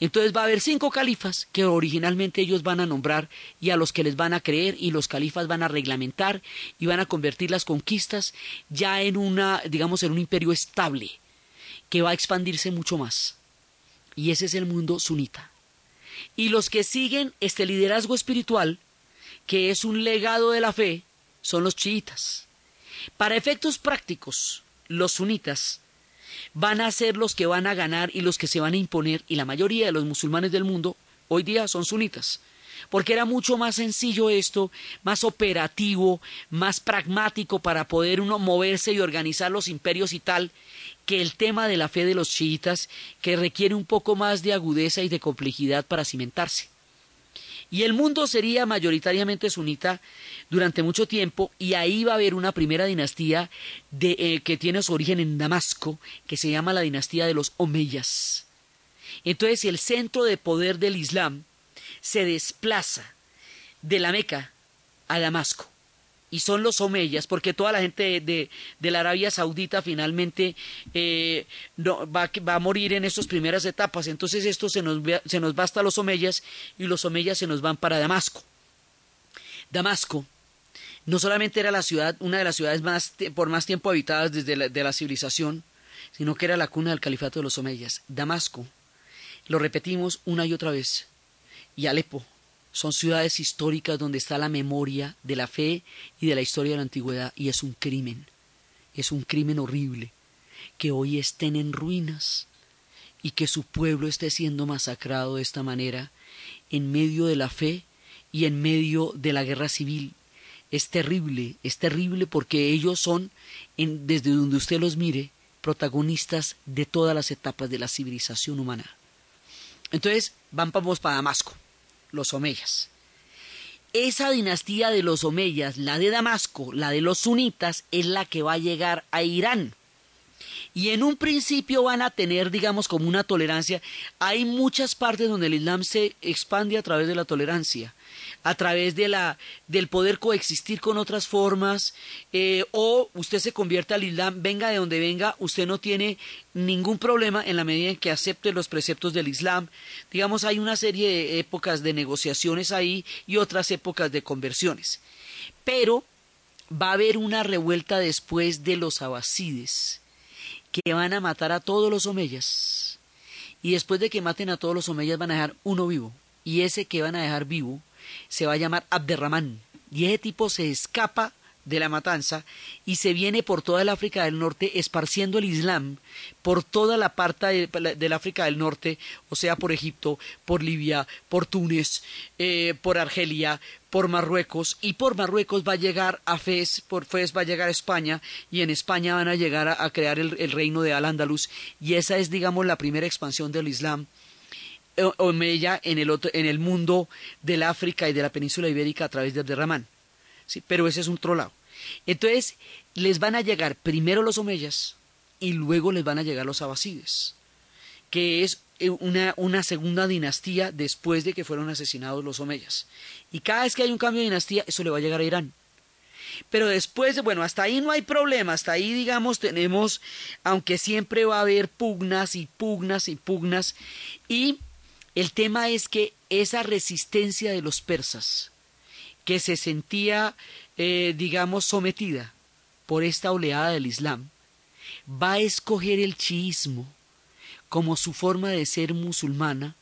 Entonces va a haber cinco califas que originalmente ellos van a nombrar y a los que les van a creer y los califas van a reglamentar y van a convertir las conquistas ya en una, digamos, en un imperio estable que va a expandirse mucho más. Y ese es el mundo sunita. Y los que siguen este liderazgo espiritual, que es un legado de la fe, son los chiitas. Para efectos prácticos, los sunitas van a ser los que van a ganar y los que se van a imponer, y la mayoría de los musulmanes del mundo hoy día son sunitas. Porque era mucho más sencillo esto, más operativo, más pragmático para poder uno moverse y organizar los imperios y tal, que el tema de la fe de los chiitas, que requiere un poco más de agudeza y de complejidad para cimentarse. Y el mundo sería mayoritariamente sunita durante mucho tiempo y ahí va a haber una primera dinastía de, eh, que tiene su origen en Damasco, que se llama la dinastía de los Omeyas. Entonces el centro de poder del Islam se desplaza de la Meca a Damasco y son los omeyas, porque toda la gente de, la Arabia Saudita finalmente eh, va, va, a morir en estas primeras etapas. Entonces esto se nos, se nos va hasta los omeyas y los omeyas se nos van para Damasco. Damasco no solamente era la ciudad, una de las ciudades más, por más tiempo habitadas desde la, de la civilización, sino que era la cuna del califato de los omeyas. Damasco, lo repetimos una y otra vez, y Alepo, son ciudades históricas donde está la memoria de la fe y de la historia de la antigüedad y es un crimen, es un crimen horrible que hoy estén en ruinas y que su pueblo esté siendo masacrado de esta manera en medio de la fe y en medio de la guerra civil. Es terrible, es terrible porque ellos son, en, desde donde usted los mire, protagonistas de todas las etapas de la civilización humana. Entonces, vamos para Damasco los omeyas. Esa dinastía de los omeyas, la de Damasco, la de los sunitas, es la que va a llegar a Irán. Y en un principio van a tener, digamos, como una tolerancia. Hay muchas partes donde el Islam se expande a través de la tolerancia a través de la, del poder coexistir con otras formas, eh, o usted se convierte al Islam, venga de donde venga, usted no tiene ningún problema en la medida en que acepte los preceptos del Islam. Digamos, hay una serie de épocas de negociaciones ahí y otras épocas de conversiones. Pero va a haber una revuelta después de los abasides, que van a matar a todos los omeyas. Y después de que maten a todos los omeyas van a dejar uno vivo. Y ese que van a dejar vivo se va a llamar Abderramán. Y ese tipo se escapa de la matanza y se viene por toda el África del Norte esparciendo el Islam por toda la parte del África del Norte, o sea, por Egipto, por Libia, por Túnez, eh, por Argelia, por Marruecos y por Marruecos va a llegar a Fez, por Fez va a llegar a España y en España van a llegar a, crear el, reino de Al-Ándalus y esa es, digamos, la primera expansión del Islam eh, Omeya en el, otro, en el mundo del África y de la península ibérica a través de Derramán. Pero ese es un otro lado. Entonces, les van a llegar primero los omeyas y luego les van a llegar los abasides, que es eh, una, una, segunda dinastía después de que fueron asesinados los omeyas. Y cada vez que hay un cambio de dinastía, eso le va a llegar a Irán. Pero después, bueno, hasta ahí no hay problema, hasta ahí, digamos, tenemos, aunque siempre va a haber pugnas y pugnas y pugnas, y el tema es que esa resistencia de los persas, que se sentía, eh, digamos, sometida por esta oleada del Islam, va a escoger el chiismo como su forma de ser musulmana,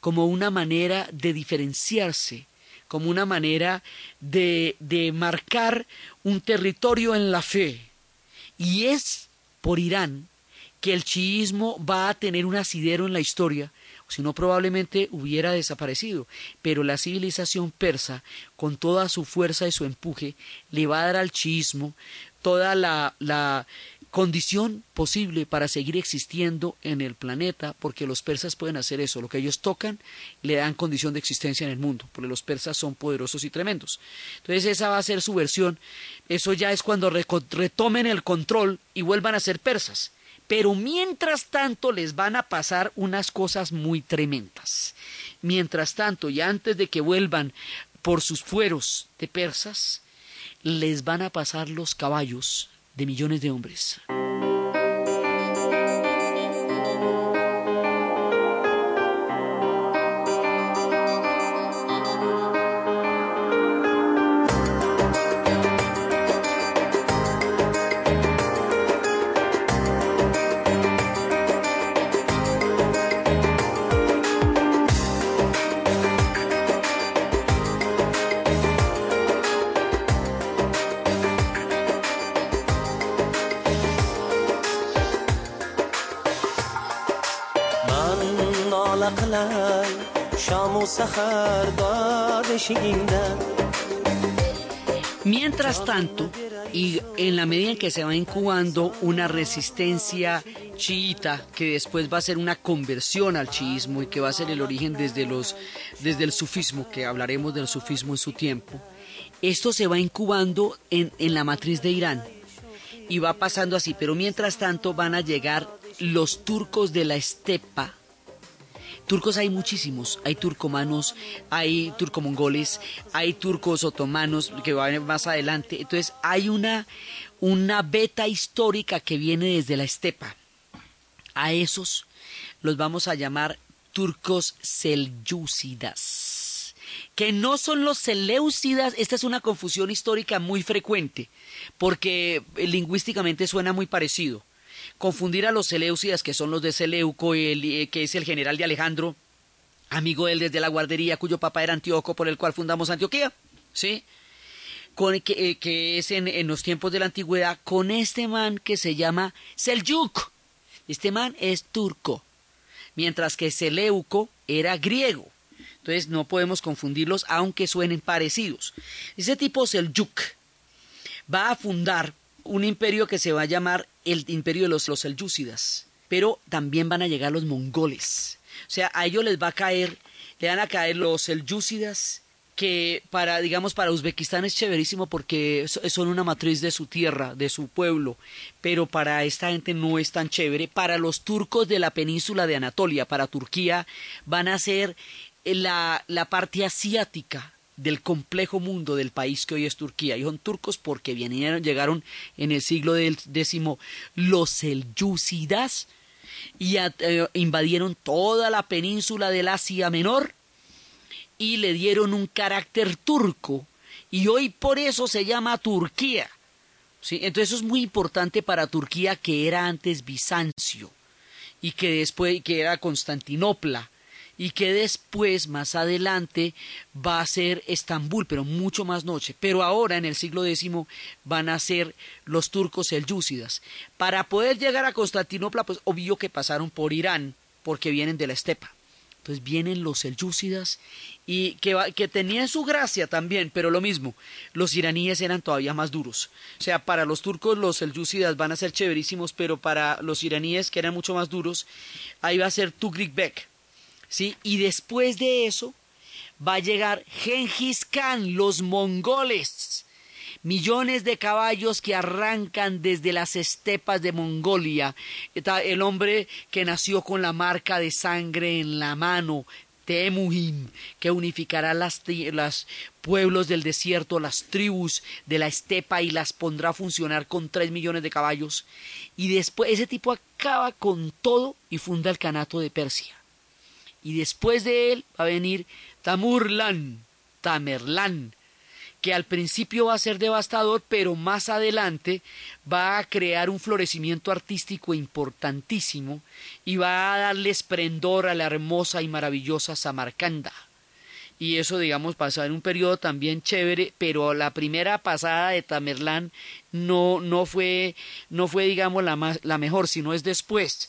como una manera de diferenciarse, como una manera de, de marcar un territorio en la fe. Y es por Irán que el chiismo va a tener un asidero en la historia si no probablemente hubiera desaparecido. Pero la civilización persa, con toda su fuerza y su empuje, le va a dar al chiismo toda la, la condición posible para seguir existiendo en el planeta, porque los persas pueden hacer eso, lo que ellos tocan le dan condición de existencia en el mundo, porque los persas son poderosos y tremendos. Entonces esa va a ser su versión, eso ya es cuando retomen el control y vuelvan a ser persas. Pero mientras tanto les van a pasar unas cosas muy tremendas. Mientras tanto, y antes de que vuelvan por sus fueros de persas, les van a pasar los caballos de millones de hombres. Mientras tanto, y en la medida en que se va incubando una resistencia chiita, que después va a ser una conversión al chiismo y que va a ser el origen desde, los, desde el sufismo, que hablaremos del sufismo en su tiempo, esto se va incubando en, en la matriz de Irán. Y va pasando así, pero mientras tanto van a llegar los turcos de la estepa, Turcos hay muchísimos, hay turcomanos, hay turcomongoles, hay turcos otomanos que van más adelante. Entonces hay una, una beta histórica que viene desde la estepa. A esos los vamos a llamar turcos selyúcidas, que no son los seleucidas, esta es una confusión histórica muy frecuente, porque lingüísticamente suena muy parecido confundir a los Seleucidas, que son los de Seleuco, eh, que es el general de Alejandro, amigo de él desde la guardería, cuyo papá era Antíoco, por el cual fundamos Antioquía, ¿sí? Con, que, eh, que es en, en, los tiempos de la antigüedad, con este man que se llama Seljuk. Este man es turco, mientras que Seleuco era griego. Entonces no podemos confundirlos, aunque suenen parecidos. Ese tipo Seljuk va a fundar un imperio que se va a llamar el imperio de los, los selyúcidas, pero también van a llegar los mongoles. O sea, a ellos les va a caer, le van a caer los selyúcidas, que para, digamos, para Uzbekistán es chéverísimo porque son una matriz de su tierra, de su pueblo, pero para esta gente no es tan chévere. Para los turcos de la península de Anatolia, para Turquía, van a ser la, la parte asiática del complejo mundo del país que hoy es Turquía. Y son turcos porque vinieron, llegaron en el siglo X los selyúcidas y eh, invadieron toda la península del Asia Menor y le dieron un carácter turco y hoy por eso se llama Turquía. ¿sí? Entonces eso es muy importante para Turquía que era antes Bizancio y que después que era Constantinopla y que después, más adelante, va a ser Estambul, pero mucho más noche. Pero ahora, en el siglo X, van a ser los turcos selyúcidas. Para poder llegar a Constantinopla, pues obvio que pasaron por Irán, porque vienen de la estepa. Entonces vienen los selyúcidas y que, que, tenían su gracia también, pero lo mismo, los iraníes eran todavía más duros. O sea, para los turcos los selyúcidas van a ser chéverísimos, pero para los iraníes que eran mucho más duros, ahí va a ser Tugrik Bek. ¿Sí? Y después de eso va a llegar Genghis Khan, los mongoles. Millones de caballos que arrancan desde las estepas de Mongolia. El hombre que nació con la marca de sangre en la mano, Temuhin, que unificará las, las, pueblos del desierto, las tribus de la estepa y las pondrá a funcionar con tres millones de caballos. Y después ese tipo acaba con todo y funda el canato de Persia y después de él va a venir Tamurlan, Tamerlán, que al principio va a ser devastador, pero más adelante va a crear un florecimiento artístico importantísimo y va a darle esplendor a la hermosa y maravillosa Samarcanda. Y eso, digamos, pasa en un periodo también chévere, pero la primera pasada de Tamerlán no, no fue, no fue, digamos, la, más, la mejor, sino es después.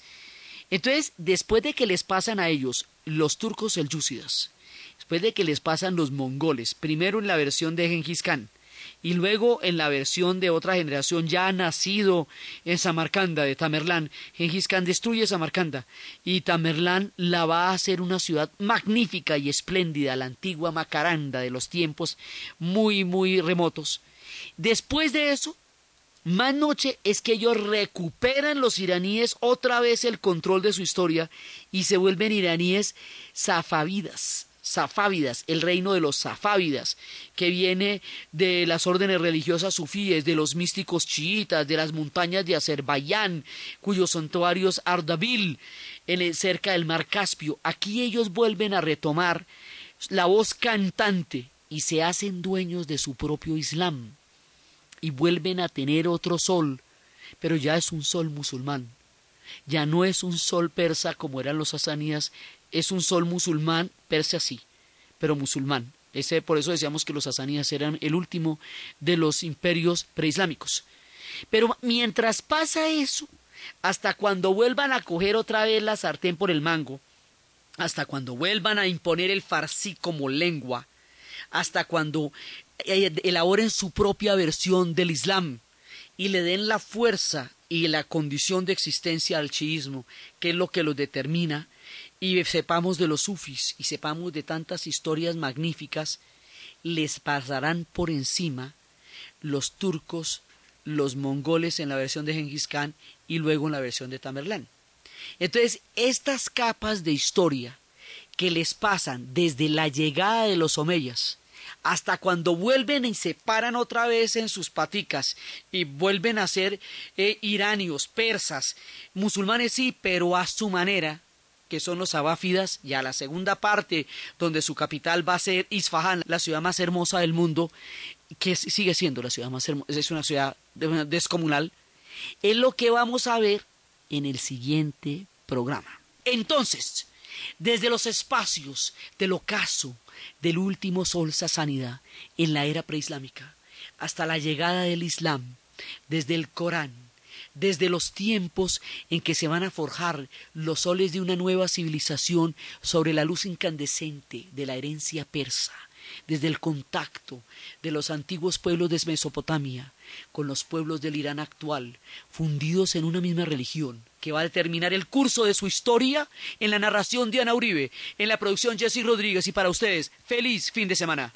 Entonces, después de que les pasan a ellos los turcos selyúcidas, después de que les pasan los mongoles, primero en la versión de Genghis Khan, y luego en la versión de otra generación ya nacido en Samarcanda de Tamerlán, Genghis Khan destruye Samarcanda y Tamerlán la va a hacer una ciudad magnífica y espléndida, la antigua Macaranda de los tiempos muy muy remotos. Después de eso, más noche es que ellos recuperan los iraníes otra vez el control de su historia y se vuelven iraníes safavidas. Safávidas, el reino de los safávidas, que viene de las órdenes religiosas sufíes, de los místicos chiitas, de las montañas de Azerbaiyán, cuyos santuarios Ardabil, en cerca del mar Caspio. Aquí ellos vuelven a retomar la voz cantante y se hacen dueños de su propio Islam y vuelven a tener otro sol, pero ya es un sol musulmán. Ya no es un sol persa como eran los sasanías, es un sol musulmán, persa sí, pero musulmán. Ese, por eso decíamos que los sasanías eran el último de los imperios preislámicos. Pero mientras pasa eso, hasta cuando vuelvan a coger otra vez la sartén por el mango, hasta cuando vuelvan a imponer el farsi como lengua, hasta cuando elaboren su propia versión del Islam y le den la fuerza y la condición de existencia al chiismo, que es lo que los determina, y sepamos de los sufis y sepamos de tantas historias magníficas, les pasarán por encima los turcos, los mongoles en la versión de Genghis Khan y luego en la versión de Tamerlán. Entonces, estas capas de historia que les pasan desde la llegada de los omeyas hasta cuando vuelven y se paran otra vez en sus paticas y vuelven a ser eh, iranios, persas, musulmanes sí, pero a su manera, que son los abáfidas, y a la segunda parte, donde su capital va a ser Isfahan, la ciudad más hermosa del mundo, que sigue siendo la ciudad más hermosa, es una ciudad descomunal, es lo que vamos a ver en el siguiente programa. Entonces, desde los espacios del ocaso, del último sol sasánida en la era preislámica, hasta la llegada del Islam, desde el Corán, desde los tiempos en que se van a forjar los soles de una nueva civilización sobre la luz incandescente de la herencia persa, desde el contacto de los antiguos pueblos de Mesopotamia con los pueblos del Irán actual, fundidos en una misma religión, que va a determinar el curso de su historia en la narración de Ana Uribe, en la producción Jesse Rodríguez y para ustedes, feliz fin de semana.